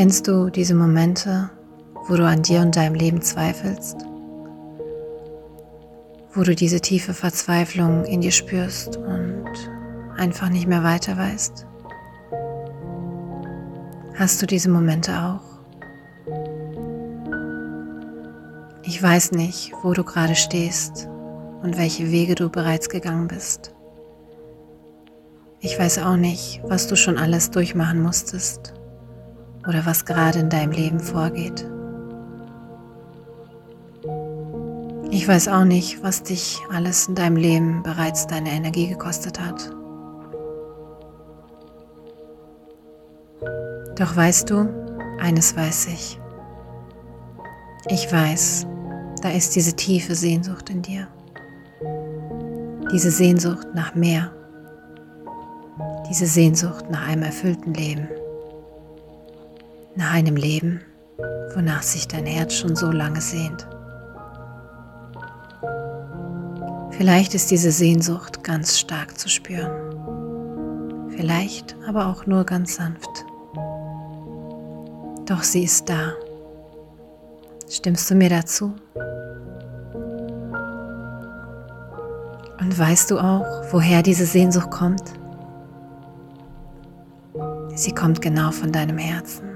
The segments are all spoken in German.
Kennst du diese Momente, wo du an dir und deinem Leben zweifelst? Wo du diese tiefe Verzweiflung in dir spürst und einfach nicht mehr weiter weißt? Hast du diese Momente auch? Ich weiß nicht, wo du gerade stehst und welche Wege du bereits gegangen bist. Ich weiß auch nicht, was du schon alles durchmachen musstest oder was gerade in deinem Leben vorgeht. Ich weiß auch nicht, was dich alles in deinem Leben bereits deine Energie gekostet hat. Doch weißt du, eines weiß ich. Ich weiß, da ist diese tiefe Sehnsucht in dir. Diese Sehnsucht nach mehr. Diese Sehnsucht nach einem erfüllten Leben. Nach einem Leben, wonach sich dein Herz schon so lange sehnt. Vielleicht ist diese Sehnsucht ganz stark zu spüren. Vielleicht aber auch nur ganz sanft. Doch sie ist da. Stimmst du mir dazu? Und weißt du auch, woher diese Sehnsucht kommt? Sie kommt genau von deinem Herzen.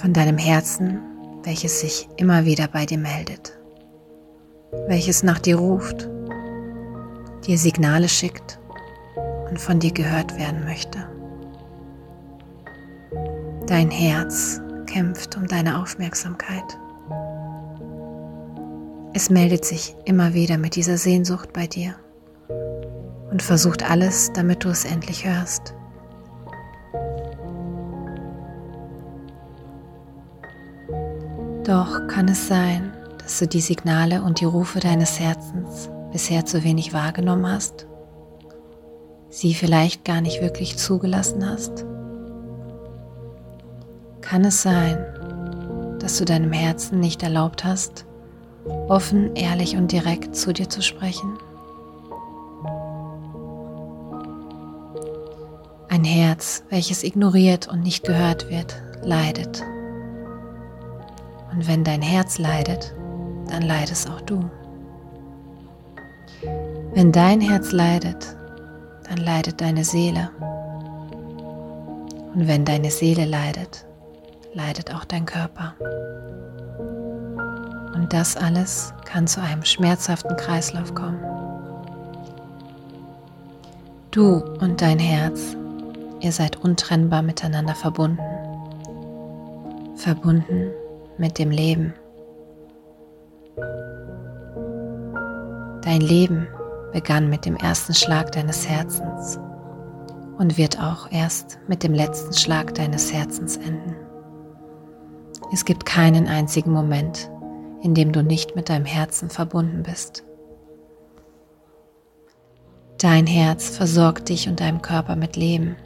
Von deinem Herzen, welches sich immer wieder bei dir meldet, welches nach dir ruft, dir Signale schickt und von dir gehört werden möchte. Dein Herz kämpft um deine Aufmerksamkeit. Es meldet sich immer wieder mit dieser Sehnsucht bei dir und versucht alles, damit du es endlich hörst. Doch kann es sein, dass du die Signale und die Rufe deines Herzens bisher zu wenig wahrgenommen hast, sie vielleicht gar nicht wirklich zugelassen hast? Kann es sein, dass du deinem Herzen nicht erlaubt hast, offen, ehrlich und direkt zu dir zu sprechen? Ein Herz, welches ignoriert und nicht gehört wird, leidet. Und wenn dein Herz leidet, dann leidest auch du. Wenn dein Herz leidet, dann leidet deine Seele. Und wenn deine Seele leidet, leidet auch dein Körper. Und das alles kann zu einem schmerzhaften Kreislauf kommen. Du und dein Herz, ihr seid untrennbar miteinander verbunden. Verbunden mit dem Leben. Dein Leben begann mit dem ersten Schlag deines Herzens und wird auch erst mit dem letzten Schlag deines Herzens enden. Es gibt keinen einzigen Moment, in dem du nicht mit deinem Herzen verbunden bist. Dein Herz versorgt dich und deinem Körper mit Leben.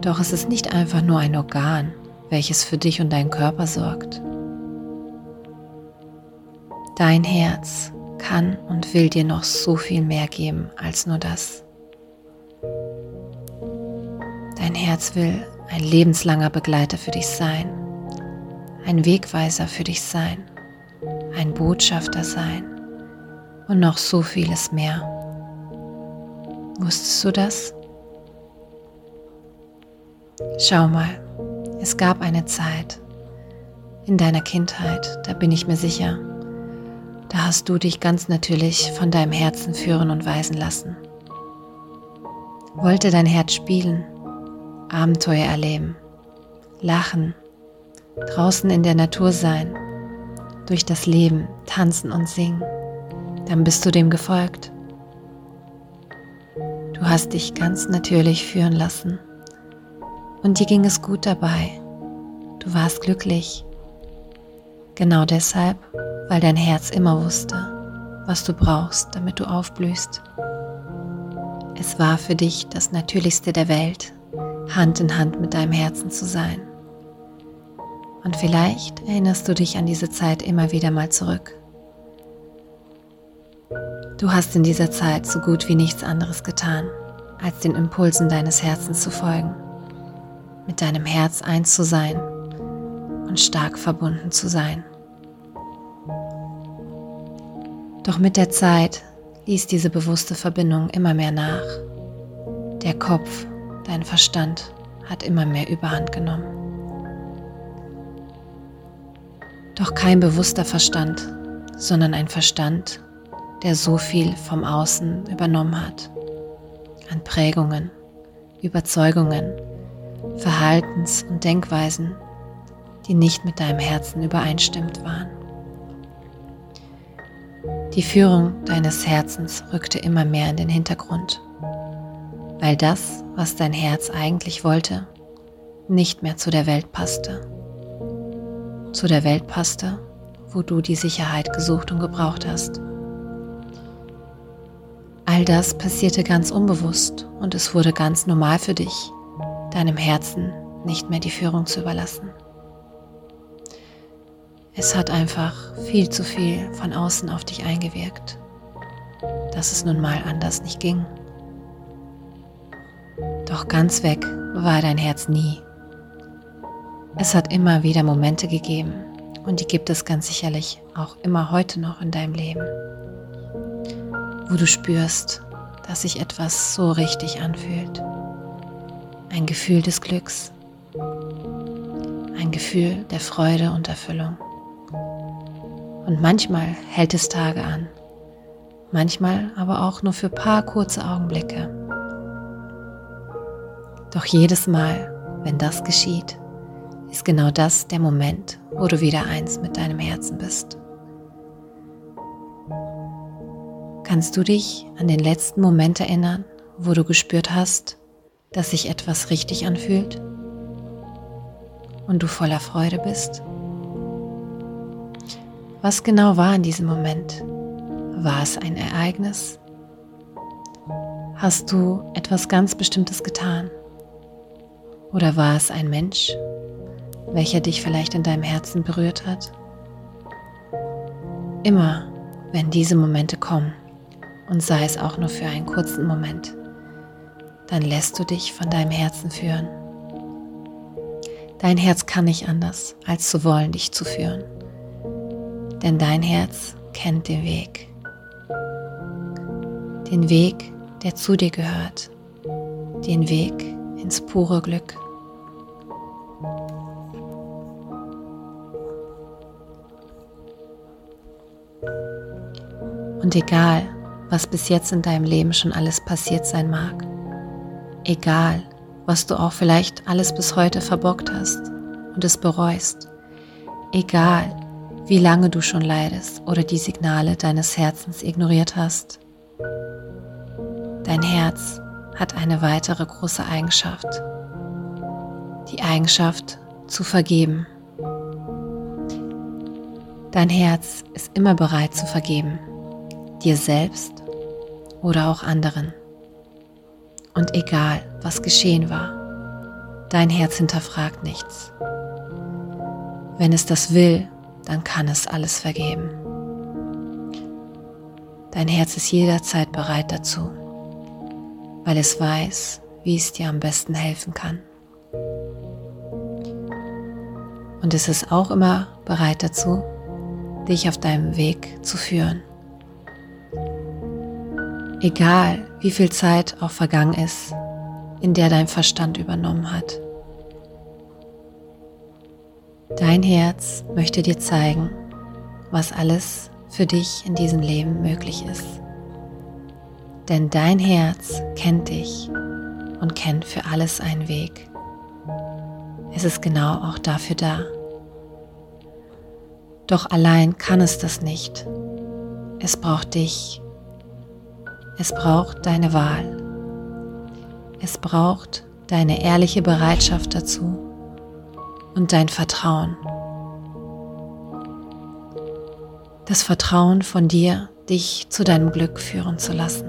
Doch es ist nicht einfach nur ein Organ, welches für dich und deinen Körper sorgt. Dein Herz kann und will dir noch so viel mehr geben als nur das. Dein Herz will ein lebenslanger Begleiter für dich sein ein Wegweiser für dich sein, ein Botschafter sein und noch so vieles mehr. Wusstest du das? Schau mal, es gab eine Zeit in deiner Kindheit, da bin ich mir sicher, da hast du dich ganz natürlich von deinem Herzen führen und weisen lassen. Wollte dein Herz spielen, Abenteuer erleben, lachen, draußen in der Natur sein, durch das Leben tanzen und singen, dann bist du dem gefolgt. Du hast dich ganz natürlich führen lassen und dir ging es gut dabei. Du warst glücklich. Genau deshalb, weil dein Herz immer wusste, was du brauchst, damit du aufblühst. Es war für dich das Natürlichste der Welt, Hand in Hand mit deinem Herzen zu sein. Und vielleicht erinnerst du dich an diese Zeit immer wieder mal zurück. Du hast in dieser Zeit so gut wie nichts anderes getan, als den Impulsen deines Herzens zu folgen, mit deinem Herz eins zu sein und stark verbunden zu sein. Doch mit der Zeit ließ diese bewusste Verbindung immer mehr nach. Der Kopf, dein Verstand hat immer mehr Überhand genommen. Doch kein bewusster Verstand, sondern ein Verstand, der so viel vom Außen übernommen hat. An Prägungen, Überzeugungen, Verhaltens- und Denkweisen, die nicht mit deinem Herzen übereinstimmt waren. Die Führung deines Herzens rückte immer mehr in den Hintergrund, weil das, was dein Herz eigentlich wollte, nicht mehr zu der Welt passte. Zu der Welt passte, wo du die Sicherheit gesucht und gebraucht hast. All das passierte ganz unbewusst und es wurde ganz normal für dich, deinem Herzen nicht mehr die Führung zu überlassen. Es hat einfach viel zu viel von außen auf dich eingewirkt, dass es nun mal anders nicht ging. Doch ganz weg war dein Herz nie. Es hat immer wieder Momente gegeben und die gibt es ganz sicherlich auch immer heute noch in deinem Leben, wo du spürst, dass sich etwas so richtig anfühlt. Ein Gefühl des Glücks, ein Gefühl der Freude und Erfüllung. Und manchmal hält es Tage an, manchmal aber auch nur für paar kurze Augenblicke. Doch jedes Mal, wenn das geschieht, ist genau das der Moment, wo du wieder eins mit deinem Herzen bist. Kannst du dich an den letzten Moment erinnern, wo du gespürt hast, dass sich etwas richtig anfühlt und du voller Freude bist? Was genau war in diesem Moment? War es ein Ereignis? Hast du etwas ganz Bestimmtes getan? Oder war es ein Mensch, welcher dich vielleicht in deinem Herzen berührt hat? Immer, wenn diese Momente kommen, und sei es auch nur für einen kurzen Moment, dann lässt du dich von deinem Herzen führen. Dein Herz kann nicht anders, als zu wollen, dich zu führen denn dein Herz kennt den Weg. Den Weg, der zu dir gehört. Den Weg ins pure Glück. Und egal, was bis jetzt in deinem Leben schon alles passiert sein mag, egal, was du auch vielleicht alles bis heute verbockt hast und es bereust, egal, wie lange du schon leidest oder die Signale deines Herzens ignoriert hast. Dein Herz hat eine weitere große Eigenschaft, die Eigenschaft zu vergeben. Dein Herz ist immer bereit zu vergeben, dir selbst oder auch anderen. Und egal, was geschehen war, dein Herz hinterfragt nichts. Wenn es das will, dann kann es alles vergeben. Dein Herz ist jederzeit bereit dazu, weil es weiß, wie es dir am besten helfen kann. Und es ist auch immer bereit dazu, dich auf deinem Weg zu führen. Egal, wie viel Zeit auch vergangen ist, in der dein Verstand übernommen hat. Dein Herz möchte dir zeigen, was alles für dich in diesem Leben möglich ist. Denn dein Herz kennt dich und kennt für alles einen Weg. Es ist genau auch dafür da. Doch allein kann es das nicht. Es braucht dich. Es braucht deine Wahl. Es braucht deine ehrliche Bereitschaft dazu und dein Vertrauen. Das Vertrauen von dir, dich zu deinem Glück führen zu lassen.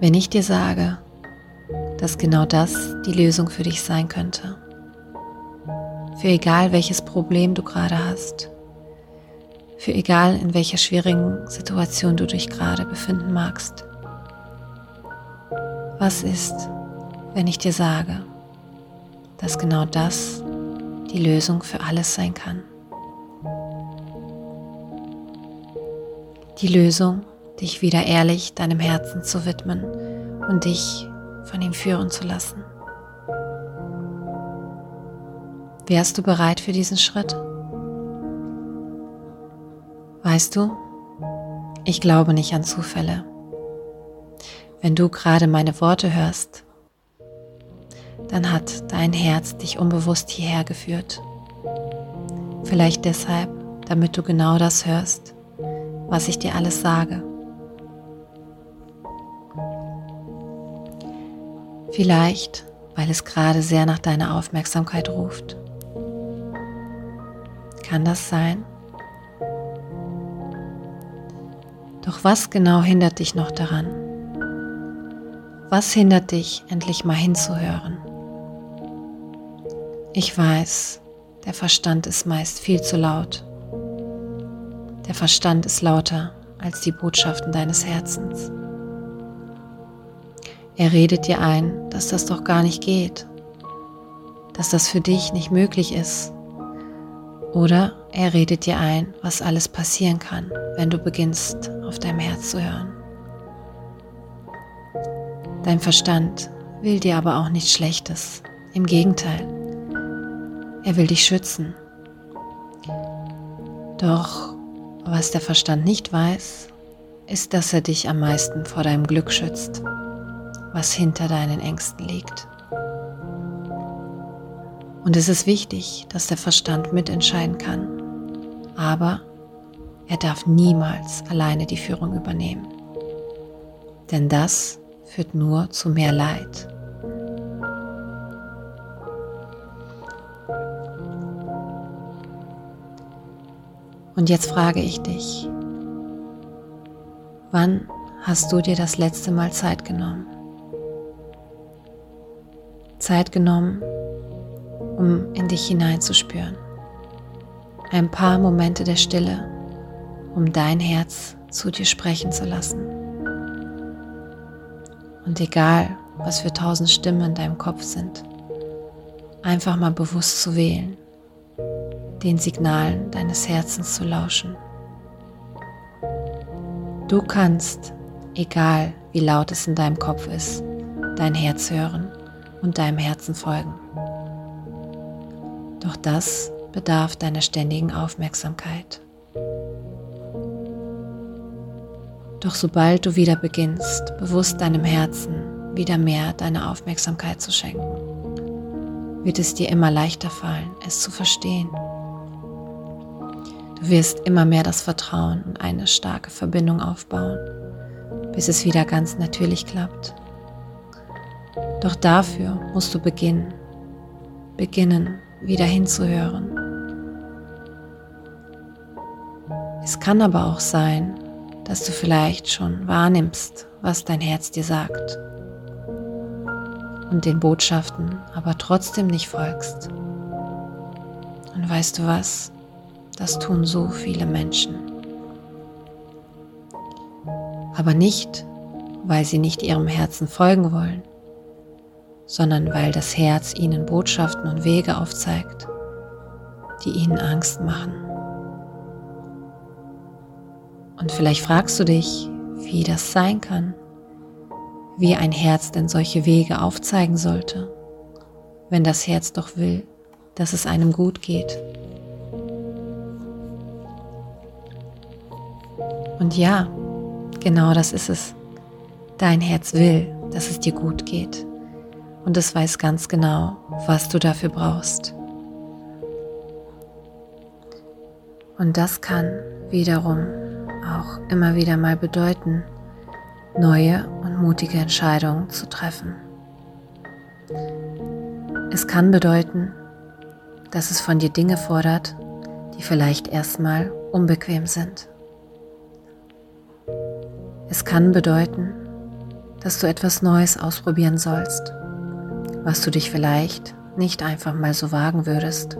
Wenn ich dir sage, dass genau das die Lösung für dich sein könnte, für egal welches Problem du gerade hast, für egal in welcher schwierigen Situation du dich gerade befinden magst, Was ist, wenn ich dir sage, dass genau das die Lösung für alles sein kann? Die Lösung, dich wieder ehrlich deinem Herzen zu widmen und dich von ihm führen zu lassen. Wärst du bereit für diesen Schritt? Weißt du, ich glaube nicht an Zufälle. Wenn du gerade meine Worte hörst, dann hat dein Herz dich unbewusst hierher geführt. Vielleicht deshalb, damit du genau das hörst, was ich dir alles sage. Vielleicht, weil es gerade sehr nach deiner Aufmerksamkeit ruft. Kann das sein? Doch was genau hindert dich noch daran? Was hindert dich, endlich mal hinzuhören? Ich weiß, der Verstand ist meist viel zu laut. Der Verstand ist lauter als die Botschaften deines Herzens. Er redet dir ein, dass das doch gar nicht geht, dass das für dich nicht möglich ist. Oder er redet dir ein, was alles passieren kann, wenn du beginnst, auf deinem Herz zu hören. Dein Verstand will dir aber auch nichts Schlechtes. Im Gegenteil, er will dich schützen. Doch was der Verstand nicht weiß, ist, dass er dich am meisten vor deinem Glück schützt, was hinter deinen Ängsten liegt. Und es ist wichtig, dass der Verstand mitentscheiden kann, aber er darf niemals alleine die Führung übernehmen. Denn das führt nur zu mehr Leid. Und jetzt frage ich dich, wann hast du dir das letzte Mal Zeit genommen? Zeit genommen, um in dich hineinzuspüren. Ein paar Momente der Stille um dein Herz zu dir sprechen zu lassen. Und egal, was für tausend Stimmen in deinem Kopf sind, einfach mal bewusst zu wählen, den Signalen deines Herzens zu lauschen. Du kannst, egal wie laut es in deinem Kopf ist, dein Herz hören und deinem Herzen folgen. Doch das bedarf deiner ständigen Aufmerksamkeit. Doch sobald du wieder beginnst, bewusst deinem Herzen wieder mehr deine Aufmerksamkeit zu schenken, wird es dir immer leichter fallen, es zu verstehen. Du wirst immer mehr das Vertrauen und eine starke Verbindung aufbauen, bis es wieder ganz natürlich klappt. Doch dafür musst du beginnen, beginnen, wieder hinzuhören. Es kann aber auch sein, dass du vielleicht schon wahrnimmst, was dein Herz dir sagt und den Botschaften aber trotzdem nicht folgst. Und weißt du was? Das tun so viele Menschen. Aber nicht, weil sie nicht ihrem Herzen folgen wollen, sondern weil das Herz ihnen Botschaften und Wege aufzeigt, die ihnen Angst machen. Und vielleicht fragst du dich, wie das sein kann, wie ein Herz denn solche Wege aufzeigen sollte, wenn das Herz doch will, dass es einem gut geht. Und ja, genau das ist es. Dein Herz will, dass es dir gut geht. Und es weiß ganz genau, was du dafür brauchst. Und das kann wiederum auch immer wieder mal bedeuten, neue und mutige Entscheidungen zu treffen. Es kann bedeuten, dass es von dir Dinge fordert, die vielleicht erstmal unbequem sind. Es kann bedeuten, dass du etwas Neues ausprobieren sollst, was du dich vielleicht nicht einfach mal so wagen würdest.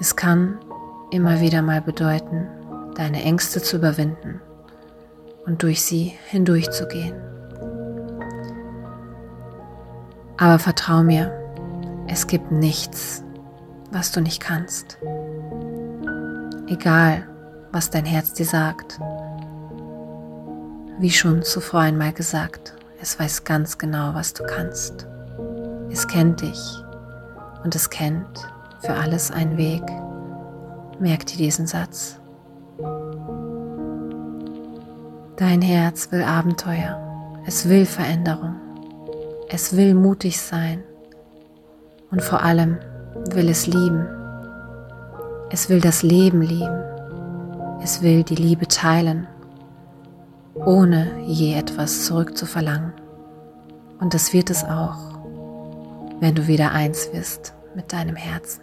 Es kann immer wieder mal bedeuten, deine Ängste zu überwinden und durch sie hindurchzugehen. Aber vertrau mir, es gibt nichts, was du nicht kannst. Egal, was dein Herz dir sagt. Wie schon zuvor einmal gesagt, es weiß ganz genau, was du kannst. Es kennt dich und es kennt für alles einen Weg. Merk dir diesen Satz. Dein Herz will Abenteuer, es will Veränderung, es will mutig sein und vor allem will es lieben. Es will das Leben lieben. Es will die Liebe teilen, ohne je etwas zurückzuverlangen. Und das wird es auch, wenn du wieder eins wirst mit deinem Herzen.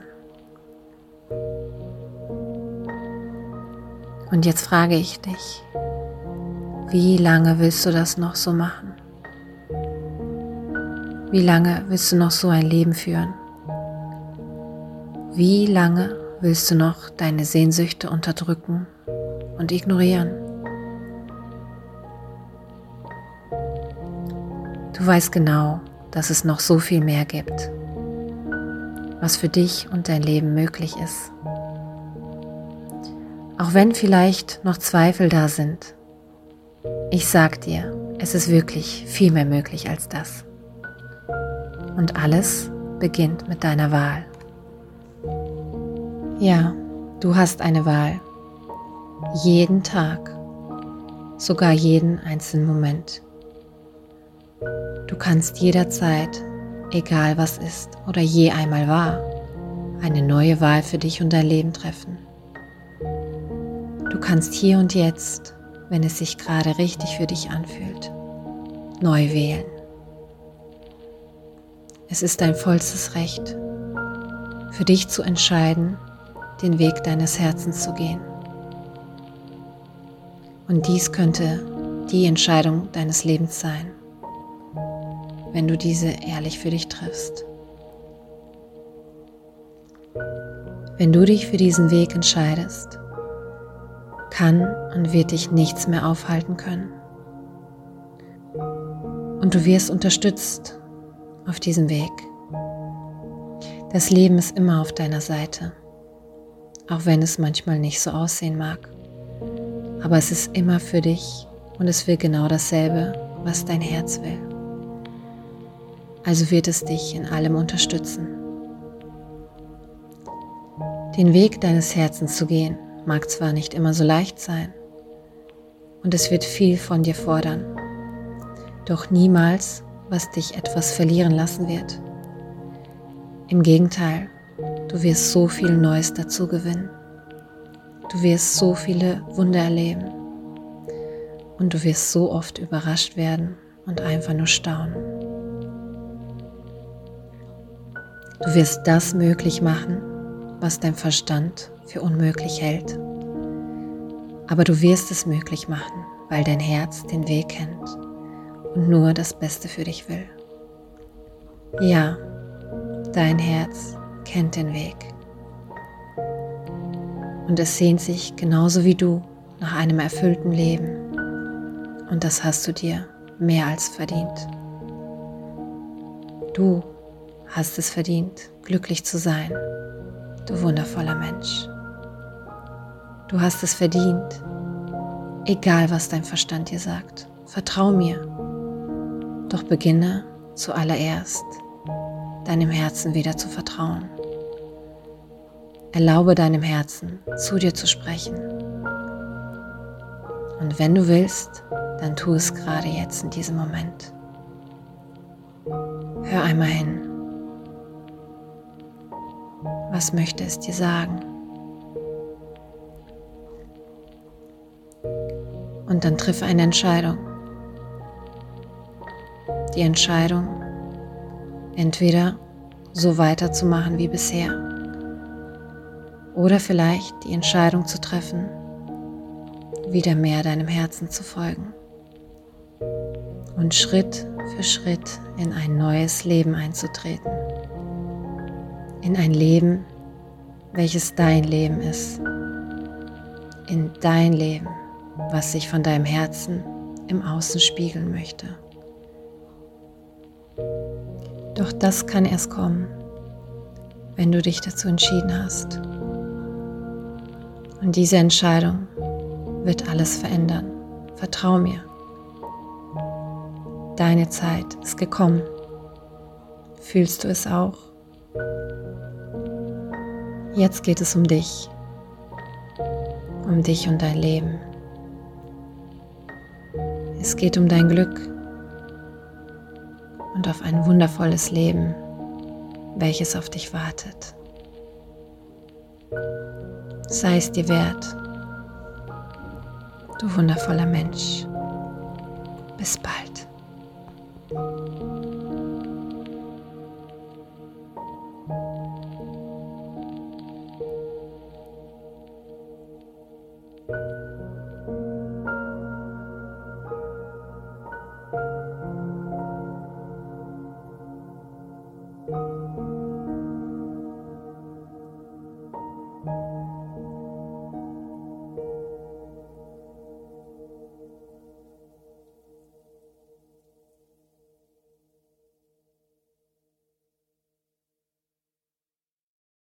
Und jetzt frage ich dich, wie lange willst du das noch so machen? Wie lange willst du noch so ein Leben führen? Wie lange willst du noch deine Sehnsüchte unterdrücken und ignorieren? Du weißt genau, dass es noch so viel mehr gibt, was für dich und dein Leben möglich ist. Auch wenn vielleicht noch Zweifel da sind, ich sag dir, es ist wirklich viel mehr möglich als das. Und alles beginnt mit deiner Wahl. Ja, du hast eine Wahl. Jeden Tag, sogar jeden einzelnen Moment. Du kannst jederzeit, egal was ist oder je einmal war, eine neue Wahl für dich und dein Leben treffen. Du kannst hier und jetzt, wenn es sich gerade richtig für dich anfühlt, neu wählen. Es ist dein vollstes Recht, für dich zu entscheiden, den Weg deines Herzens zu gehen. Und dies könnte die Entscheidung deines Lebens sein, wenn du diese ehrlich für dich triffst. Wenn du dich für diesen Weg entscheidest, kann und wird dich nichts mehr aufhalten können. Und du wirst unterstützt auf diesem Weg. Das Leben ist immer auf deiner Seite auch wenn es manchmal nicht so aussehen mag. Aber es ist immer für dich und es will genau dasselbe, was dein Herz will. Also wird es dich in allem unterstützen. Den Weg deines Herzens zu gehen mag zwar nicht immer so leicht sein und es wird viel von dir fordern, doch niemals, was dich etwas verlieren lassen wird. Im Gegenteil, Du wirst so viel Neues dazu gewinnen. Du wirst so viele Wunder erleben. Und du wirst so oft überrascht werden und einfach nur staunen. Du wirst das möglich machen, was dein Verstand für unmöglich hält. Aber du wirst es möglich machen, weil dein Herz den Weg kennt und nur das Beste für dich will. Ja, dein Herz kennt den Weg. Und es sehnt sich genauso wie du nach einem erfüllten Leben. Und das hast du dir mehr als verdient. Du hast es verdient, glücklich zu sein, du wundervoller Mensch. Du hast es verdient, egal was dein Verstand dir sagt. Vertrau mir. Doch beginne zuallererst, deinem Herzen wieder zu vertrauen. Erlaube deinem Herzen, zu dir zu sprechen. Und wenn du willst, dann tu es gerade jetzt in diesem Moment. Hör einmal hin. Was möchte es dir sagen? Und dann triff eine Entscheidung. Die Entscheidung, entweder so weiterzumachen wie bisher oder vielleicht die Entscheidung zu treffen, wieder mehr deinem Herzen zu folgen und Schritt für Schritt in ein neues Leben einzutreten. In ein Leben, welches dein Leben ist. In dein Leben, was sich von deinem Herzen im Außen spiegeln möchte. Doch das kann erst kommen, wenn du dich dazu entschieden hast. Und diese Entscheidung wird alles verändern. Vertrau mir. Deine Zeit ist gekommen. Fühlst du es auch? Jetzt geht es um dich. Um dich und dein Leben. Es geht um dein Glück und auf ein wundervolles Leben, welches auf dich wartet. Sei es dir wert, du wundervoller Mensch. Bis bald.